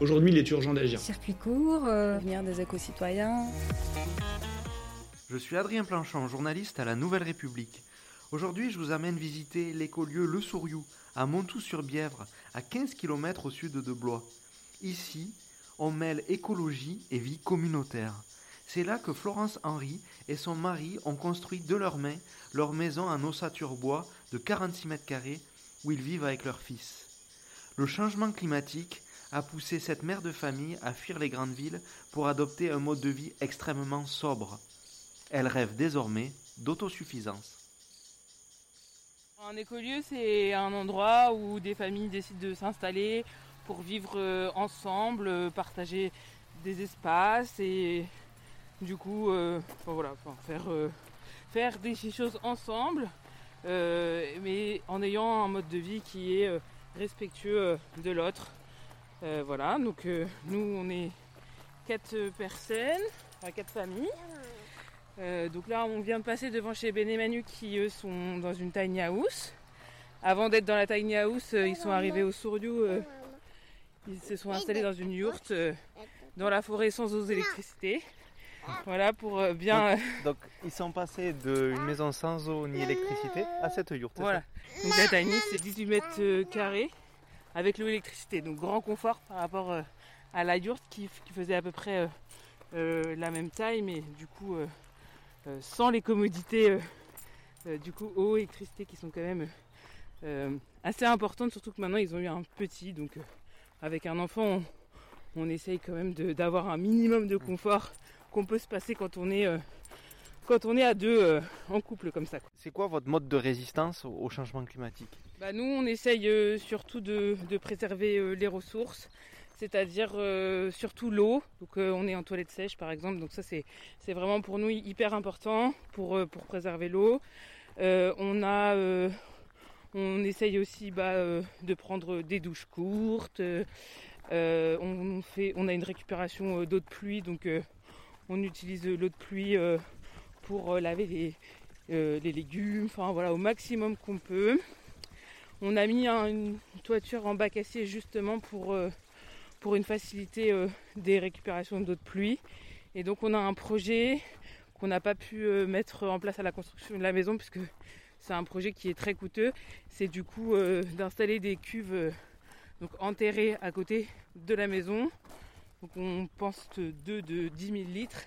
Aujourd'hui, il est urgent d'agir. Circuit court, euh, devenir des éco-citoyens. Je suis Adrien Planchon, journaliste à La Nouvelle République. Aujourd'hui, je vous amène visiter l'écolieu Le Souriou, à Montoux-sur-Bièvre, à 15 km au sud de Blois. Ici, on mêle écologie et vie communautaire. C'est là que Florence Henry et son mari ont construit de leurs mains leur maison en ossature bois de 46 mètres carrés où ils vivent avec leur fils. Le changement climatique a poussé cette mère de famille à fuir les grandes villes pour adopter un mode de vie extrêmement sobre. Elle rêve désormais d'autosuffisance. Un écolieu, c'est un endroit où des familles décident de s'installer pour vivre euh, ensemble, euh, partager des espaces et du coup, euh, faire des choses ensemble, mais en ayant un mode de vie qui est respectueux de l'autre. Euh, voilà, donc euh, nous on est quatre personnes, enfin quatre familles. Euh, donc là on vient de passer devant chez Ben et Manu qui eux sont dans une tiny house. Avant d'être dans la tiny house, ils sont arrivés au Souriou. ils se sont installés dans une yourte dans la forêt sans eau d'électricité. Voilà pour bien. Donc, ils sont passés d'une maison sans eau ni électricité à cette yourte. Voilà. Donc la tiny c'est 18 mètres carrés avec l'eau électricité. Donc grand confort par rapport euh, à la yourte qui, faisait à peu près euh, euh, la même taille, mais du coup sans les commodités du coup eau, électricité qui sont quand même assez importantes, surtout que maintenant ils ont eu un petit, donc avec un enfant on, essaye quand même d'avoir un minimum de confort qu'on peut se passer quand on est quand on est à deux en couple comme ça. C'est quoi votre mode de résistance au changement climatique? Bah Nous, on essaye euh, surtout de, préserver euh, les ressources, c'est-à-dire surtout l'eau. Donc on est en toilette sèche par exemple, donc ça c'est, vraiment pour nous hyper important pour, préserver l'eau. on essaye aussi bah, de prendre des douches courtes. on, a une récupération d'eau de pluie, donc on utilise l'eau de pluie pour euh, laver euh, les, légumes, enfin voilà, au maximum qu'on peut. On a mis une toiture en bac acier justement pour, euh, pour une facilité des récupérations d'eau de pluie. Et donc on a un projet qu'on n'a pas pu mettre en place à la construction de la maison puisque c'est un projet qui est très coûteux. C'est du coup d'installer des cuves enterrées à côté de la maison. Donc on pense deux de 10 000 litres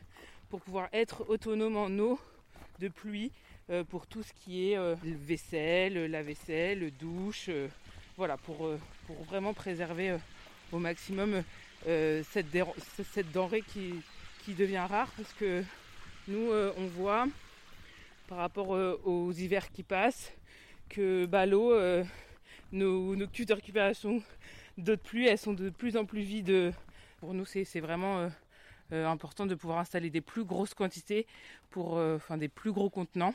pour pouvoir être autonome en eau de pluie euh, pour tout ce qui est euh, vaisselle, la vaisselle, douche, euh, voilà, pour, pour vraiment préserver au maximum cette, cette, denrée qui, qui devient rare parce que nous on voit par rapport aux hivers qui passent que bah, l'eau, nos, nos de récupération d'eau de pluie, elles sont de plus en plus vides. Pour nous, c'est vraiment euh, important de pouvoir installer des plus grosses quantités pour, euh, enfin des plus gros contenants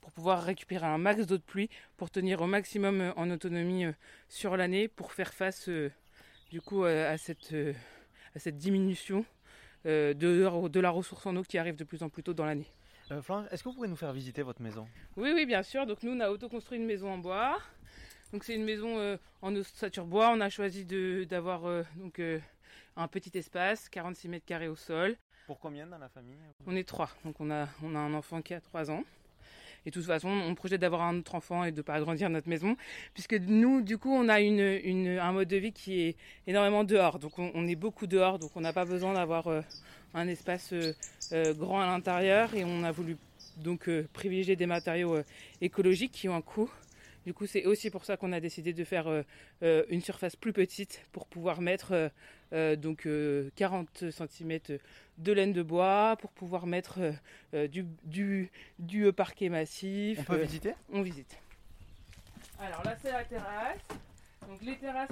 pour pouvoir récupérer un max d'eau de pluie pour tenir au maximum euh, en autonomie sur l'année pour faire face du coup à cette, à cette diminution de, de la ressource en eau qui arrive de plus en plus tôt dans l'année. Euh, est-ce que vous pouvez nous faire visiter votre maison? Oui, oui, bien sûr. Donc nous, on a auto-construit une maison en bois. Donc c'est une maison en ossature bois. On a choisi d'avoir donc un petit espace, 46 mètres carrés au sol. Pour combien dans la famille On est trois, donc on a, on a un enfant qui a 3 ans. Et de toute façon, on projette d'avoir un autre enfant et de pas agrandir notre maison, puisque nous, du coup, on a une, une, un mode de vie qui est énormément dehors. Donc, on, est beaucoup dehors, donc on n'a pas besoin d'avoir euh, un espace euh, euh, grand à l'intérieur. Et on a voulu donc privilégier des matériaux écologiques qui ont un coût. Du coup, c'est aussi pour ça qu'on a décidé de faire euh, euh, une surface plus petite pour pouvoir mettre euh, donc 40 cm de laine de bois, pour pouvoir mettre du, du, du parquet massif. On peut visiter? On visite. Alors là, c'est la terrasse. Donc les terrasses,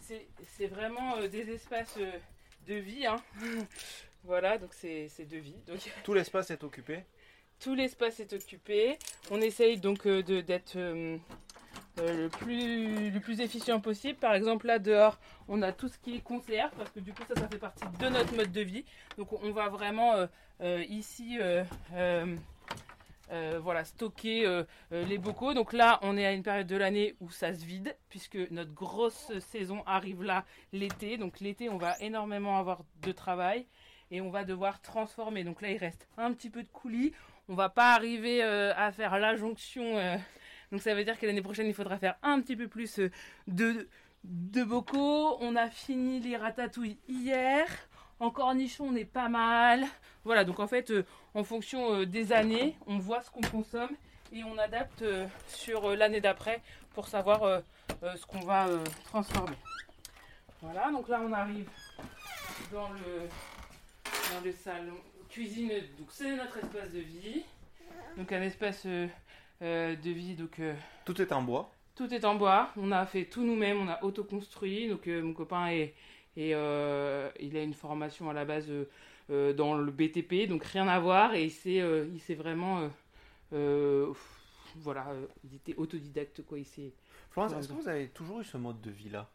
c'est, c'est, vraiment des espaces de vie. Hein. Voilà, donc c'est devis. Donc Tout l'espace est occupé? Tout l'espace est occupé. On essaye donc euh, d'être euh, euh, le, plus, le plus efficient possible. Par exemple, là dehors, on a tout ce qui est conserve parce que du coup, ça, ça fait partie de notre mode de vie. Donc, on va vraiment ici. voilà, stocker les bocaux. Donc là, on est à une période de l'année où ça se vide, puisque notre grosse saison arrive là l'été. Donc l'été, on va énormément avoir de travail et on va devoir transformer. Donc là, il reste un petit peu de coulis on va pas arriver euh, à faire la jonction. Euh. donc ça veut dire que l'année prochaine, il faudra faire un petit peu plus euh, de, bocaux. On a fini les ratatouilles hier. En cornichon, on est pas mal. Voilà, donc en fait, en fonction des années, on voit ce qu'on consomme et on adapte sur l'année d'après pour savoir ce qu'on va transformer. Voilà, donc là on arrive dans le salon, cuisine, donc c'est notre espace de vie. Donc un espace euh, euh, de vie, donc... Euh, tout est en bois Tout est en bois. On a fait tout nous-mêmes, on a auto-construit. Donc mon copain est, et il a une formation à la base dans le BTP, donc rien à voir. Et il s'est vraiment... voilà, il était autodidacte, quoi. Il Florence, est-ce que vous avez toujours eu ce mode de vie-là?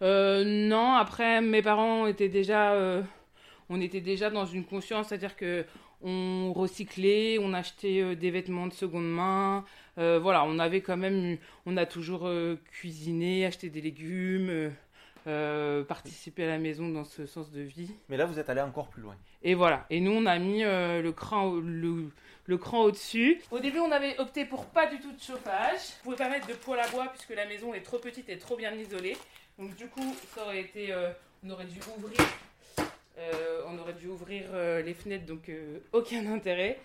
Non, après, mes parents étaient déjà on était déjà dans une conscience, c'est-à-dire que on recyclait, on achetait euh, des vêtements de seconde main. Euh, voilà, on avait quand même, on a toujours euh, cuisiné, acheté des légumes, participé à la maison dans ce sens de vie. Mais là, vous êtes allé encore plus loin. Et voilà, et nous, on a mis le cran, le, cran au-dessus. Au début, on avait opté pour pas du tout de chauffage. Vous pouvez pas mettre de poêle à bois puisque la maison est trop petite et trop bien isolée. Donc du coup, ça aurait été, on aurait dû ouvrir on aurait dû ouvrir euh, les fenêtres, donc euh, aucun intérêt.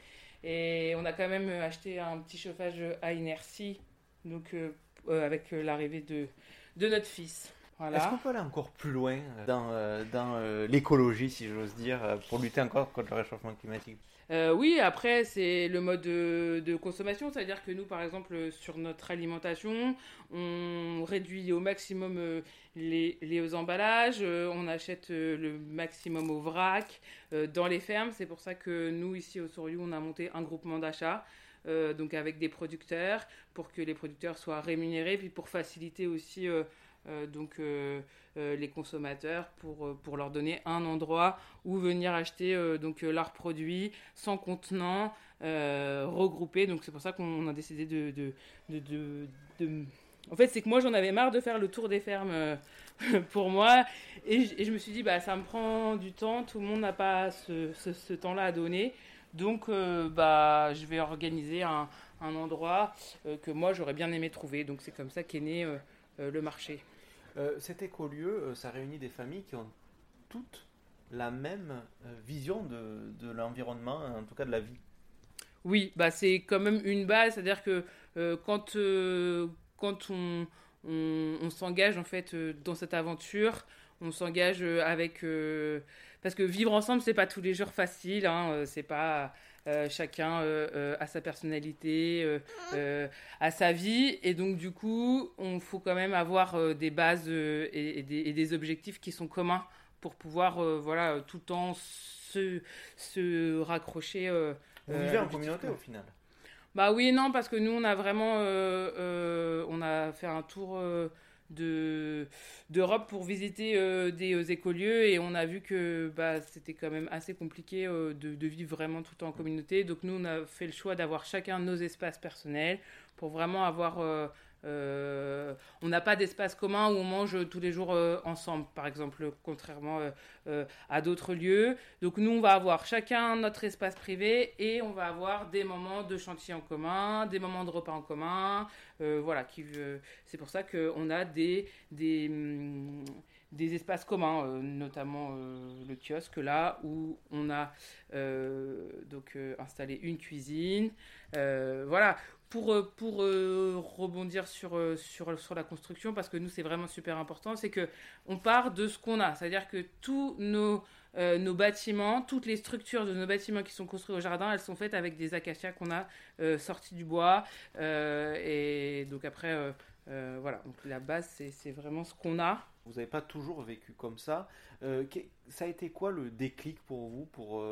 Et on a quand même acheté un petit chauffage à inertie, donc avec l'arrivée de, de notre fils. Est-ce qu'on peut aller encore plus loin dans, dans l'écologie, si j'ose dire, pour lutter encore contre le réchauffement climatique? Euh, oui, après, c'est le mode de, consommation, c'est-à-dire que nous, par exemple, sur notre alimentation, on réduit au maximum euh, les, emballages, euh, on achète le maximum au vrac dans les fermes. C'est pour ça que nous, ici au Souriou, on a monté un groupement d'achat. donc avec des producteurs pour que les producteurs soient rémunérés puis pour faciliter aussi donc euh, les consommateurs pour, euh, pour leur donner un endroit où venir acheter euh, donc leurs produits sans contenant regroupés. Donc c'est pour ça qu'on a décidé de, de, de, de, En fait, c'est que moi j'en avais marre de faire le tour des fermes pour moi et je, me suis dit bah ça me prend du temps, tout le monde n'a pas ce, ce, temps-là à donner. Donc, bah, je vais organiser un, un endroit que moi j'aurais bien aimé trouver. Donc, c'est comme ça qu'est né le marché. Euh, cet écolieu, euh, ça réunit des familles qui ont toutes la même euh, vision de, l'environnement, en tout cas de la vie. Oui, bah c'est quand même une base, c'est-à-dire que quand, quand on, s'engage en fait dans cette aventure, on s'engage avec parce que vivre ensemble c'est pas tous les jours facile, hein, c'est pas euh, chacun euh, euh, a sa personnalité, a sa vie, et donc du coup, on faut quand même avoir des bases et, des, objectifs qui sont communs pour pouvoir, voilà, tout le temps se, se raccrocher. Vous vivez en communauté au final Bah oui et non, parce que nous, on a vraiment, on a fait un tour de d'Europe pour visiter euh, des euh, écolieux et on a vu que bah, c'était quand même assez compliqué euh, de, vivre vraiment tout en communauté. Donc nous, on a fait le choix d'avoir chacun nos espaces personnels pour vraiment avoir euh, on n'a pas d'espace commun où on mange tous les jours euh, ensemble, par exemple, contrairement euh, à d'autres lieux. Donc nous, on va avoir chacun notre espace privé et on va avoir des moments de chantier en commun, des moments de repas en commun. voilà, c'est pour ça qu'on a des, des, des espaces communs, notamment le kiosque là où on a donc installé une cuisine. voilà, pour, euh, euh, rebondir sur, euh, sur, la construction, parce que nous, c'est vraiment super important, c'est que on part de ce qu'on a. C'est-à-dire que tous nos, bâtiments, toutes les structures de nos bâtiments qui sont construits au jardin, elles sont faites avec des acacias qu'on a sortis du bois. et donc après, voilà, donc la base, c'est vraiment ce qu'on a. Vous n'avez pas toujours vécu comme ça. ça a été quoi le déclic pour vous pour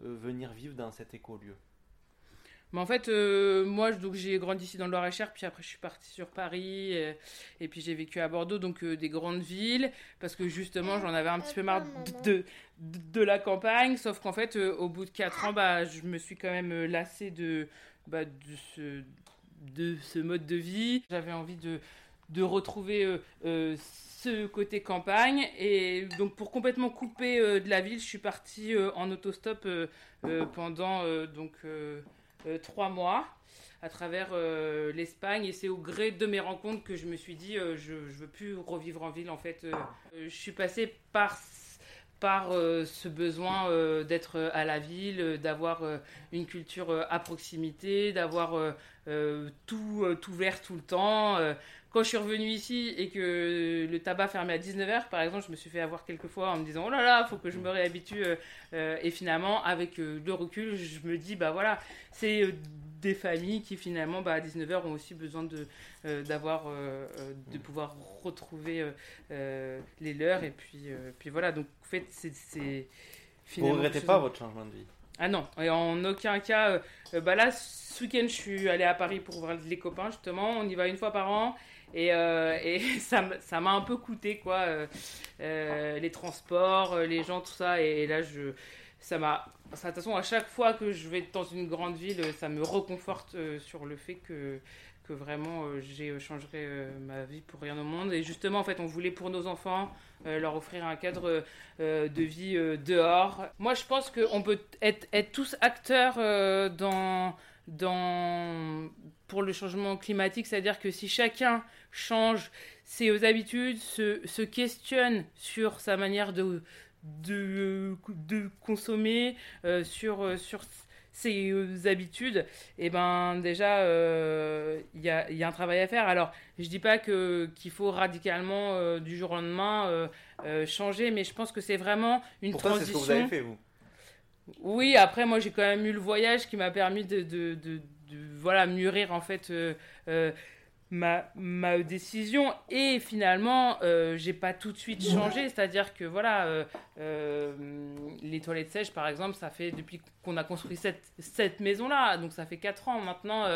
venir vivre dans cet écolieu? Mais en fait, euh, moi, donc j'ai grandi ici dans le Loir-et-Cher, puis après je suis partie sur Paris, et, puis j'ai vécu à Bordeaux, donc euh, des grandes villes, parce que justement, j'en avais un petit peu marre de, de, la campagne, sauf qu'en fait, euh, au bout de 4 ans, bah, je me suis quand même lassée de, bah, de, ce, de ce mode de vie. J'avais envie de, de retrouver ce côté campagne, et donc pour complètement couper de la ville, je suis partie en autostop pendant donc trois mois à travers euh, l'Espagne. Et c'est au gré de mes rencontres que je me suis dit euh, je, je veux plus revivre en ville en fait. Je suis passée par par ce besoin d'être à la ville, d'avoir une culture à proximité, d'avoir tout, tout vert tout le temps. Quand je suis revenue ici et que le tabac fermait à 19h, par exemple, je me suis fait avoir quelques fois en me disant oh là là, faut que je me réhabitue. et finalement, avec le recul, je me dis bah voilà, c'est des familles qui finalement bah, à 19h ont aussi besoin de d'avoir de pouvoir retrouver les leurs. Et puis puis voilà. Donc en fait c'est vous regrettez pas votre changement de vie? Ah non. Et en aucun cas bah là ce week-end je suis allée à Paris pour voir les copains justement. On y va une fois par an. Et, et ça m'a un peu coûté quoi les transports les gens tout ça. Et là je ça m'a de à chaque fois que je vais dans une grande ville, ça me reconforte euh, sur le fait que, que vraiment euh, j'ai euh, changerai ma vie pour rien au monde. Et justement, en fait, on voulait pour nos enfants leur offrir un cadre de vie dehors. Moi, je pense qu'on peut être, être, tous acteurs dans, dans, pour le changement climatique, c'est-à-dire que si chacun change ses habitudes, se questionne sur sa manière de de, de consommer euh, sur, euh, sur ses euh, habitudes, et eh ben déjà il y, a, y, a, un travail à faire. Alors je dis pas que qu'il faut radicalement du jour au lendemain changer, mais je pense que c'est vraiment une Pourtant, transition. C'est ce que vous avez fait vous. Oui, après moi j'ai quand même eu le voyage qui m'a permis de, de, de, de, voilà mûrir en fait ma, ma décision. Et finalement euh, j'ai pas tout de suite changé. C'est à dire que voilà euh, euh, les toilettes sèches par exemple ça fait depuis qu'on a construit cette, cette maison là donc ça fait 4 ans maintenant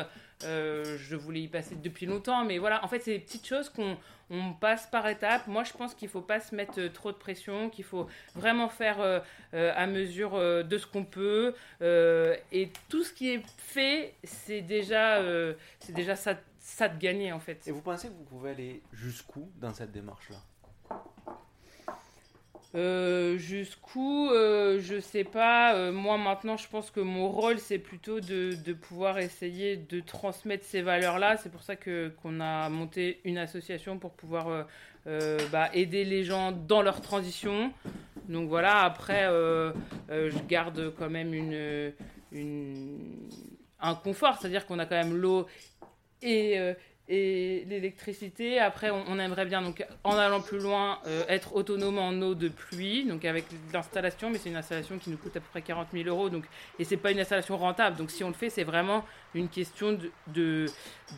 je voulais y passer depuis longtemps. Mais voilà en fait c'est des petites choses qu'on on passe par étapes. Moi je pense qu'il faut pas se mettre trop de pression qu'il faut vraiment faire à mesure de ce qu'on peut. Et tout ce qui est fait c'est déjà c'est déjà ça ça de gagner en fait. Et vous pensez que vous pouvez aller jusqu'où dans cette démarche-là? Euh, jusqu'où, euh, je sais pas. Euh, moi maintenant, je pense que mon rôle, c'est plutôt de, de, pouvoir essayer de transmettre ces valeurs-là. C'est pour ça que qu'on a monté une association pour pouvoir bah, aider les gens dans leur transition. Donc voilà. Après, je garde quand même une, une un confort, c'est-à-dire qu'on a quand même l'eau et, euh, et l'électricité. Après, on, aimerait bien, donc, en allant plus loin, euh, être autonome en eau de pluie, donc avec l'installation, mais c'est une installation qui nous coûte à peu près 40 000 euros, donc, et c'est pas une installation rentable. Donc, si on le fait, c'est vraiment une question de,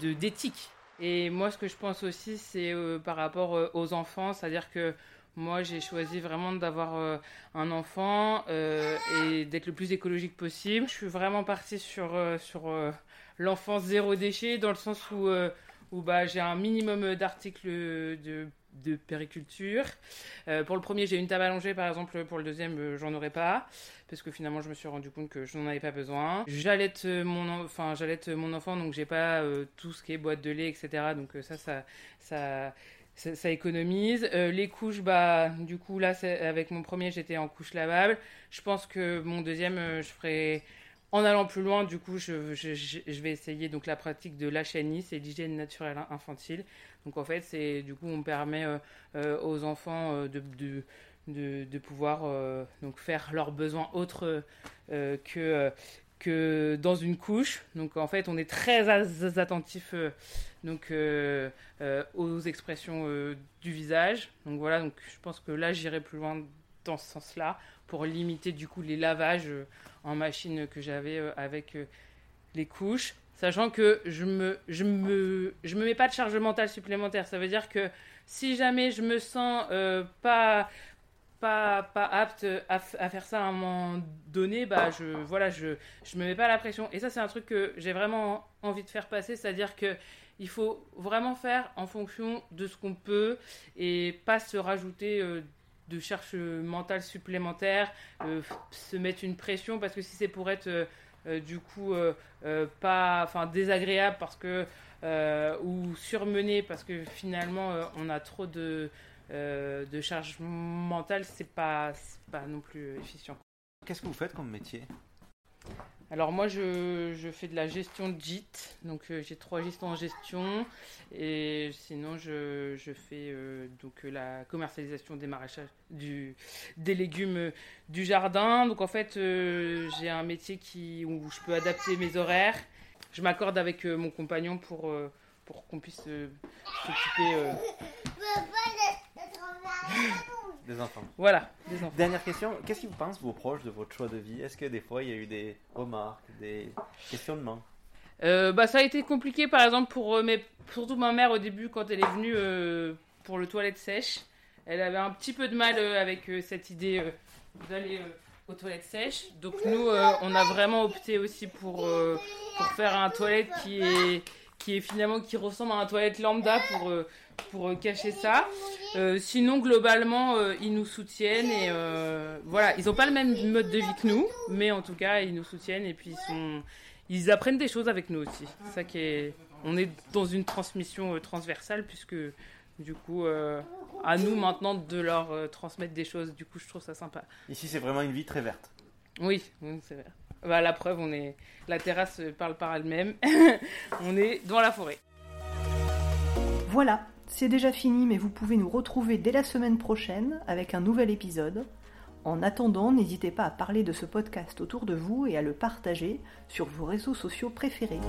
de, d'éthique. Et moi, ce que je pense aussi, c'est euh, par rapport aux enfants, c'est-à-dire que moi, j'ai choisi vraiment d'avoir un enfant et d'être le plus écologique possible. Je suis vraiment partie sur, sur l'enfance zéro déchet dans le sens où, euh, où bah, j'ai un minimum d'articles de, de périculture. Euh, pour le premier, j'ai une table allongée, par exemple. Pour le deuxième, euh, j'en aurais pas, parce que finalement, je me suis rendu compte que je n'en avais pas besoin. J'allaite mon, enfin, mon enfant, donc j'ai pas tout ce qui est boîte de lait, etc. Donc ça, ça, ça, ça, économise. les couches, bah, du coup, là, avec mon premier, j'étais en couche lavable. Je pense que mon deuxième, je ferai en allant plus loin, du coup, je, vais essayer donc la pratique de l'HNI, c'est l'hygiène naturelle infantile. Donc en fait, c'est du coup, on permet euh, euh, aux enfants euh, de, pouvoir donc faire leurs besoins autres que que dans une couche. Donc en fait, on est très attentif donc aux expressions du visage. Donc voilà, donc je pense que là, j'irai plus loin dans ce sens-là pour limiter du coup les lavages en machine que j'avais euh, avec euh, les couches, sachant que je me, je me, je me mets pas de charge mentale supplémentaire. Ça veut dire que si jamais je me sens pas pas, pas apte à, faire ça à un moment donné, bah je voilà, je, je me mets pas la pression. Et ça, c'est un truc que j'ai vraiment envie de faire passer, c'est-à-dire que il faut vraiment faire en fonction de ce qu'on peut et pas se rajouter euh, de charges mentales supplémentaires, euh, se mettre une pression parce que si c'est pour être euh, du coup pas, enfin désagréable parce que ou surmené parce que finalement on a trop de de charges mentales, c'est pas, pas non plus efficient. Qu'est-ce que vous faites comme métier? Alors moi je, je, fais de la gestion de gîte, donc euh, j'ai trois gestions en gestion et sinon je, je fais euh, donc euh, la commercialisation des maraîchages du, des légumes du jardin. Donc en fait j'ai un métier qui, où je peux adapter mes horaires. Je m'accorde avec mon compagnon pour, pour qu'on puisse s'occuper des enfants. Voilà, des enfants. Dernière question, qu'est-ce qu'ils vous pensent vos proches de votre choix de vie? Est-ce que des fois il y a eu des remarques, des questionnements? Euh, bah, ça a été compliqué par exemple pour euh, surtout ma mère au début quand elle est venue euh, pour le toilette sèche. Elle avait un petit peu de mal avec cette idée d'aller aux toilettes sèches. Donc nous on a vraiment opté aussi pour, pour faire un toilette qui est qui est finalement qui ressemble à un toilette lambda pour pour euh, cacher ça. Euh, sinon, globalement, euh, ils nous soutiennent et voilà, ils n'ont pas le même mode de vie que nous, mais en tout cas, ils nous soutiennent et puis ils sont, ils apprennent des choses avec nous aussi. Ça qui est, on est dans une transmission transversale puisque du coup, à nous maintenant de leur transmettre des choses. Du coup, je trouve ça sympa. Ici, c'est vraiment une vie très verte. Oui, c'est vrai. Bah, la preuve, on est, la terrasse parle par elle-même. on est dans la forêt. Voilà, c'est déjà fini, mais vous pouvez nous retrouver dès la semaine prochaine avec un nouvel épisode. En attendant, n'hésitez pas à parler de ce podcast autour de vous et à le partager sur vos réseaux sociaux préférés.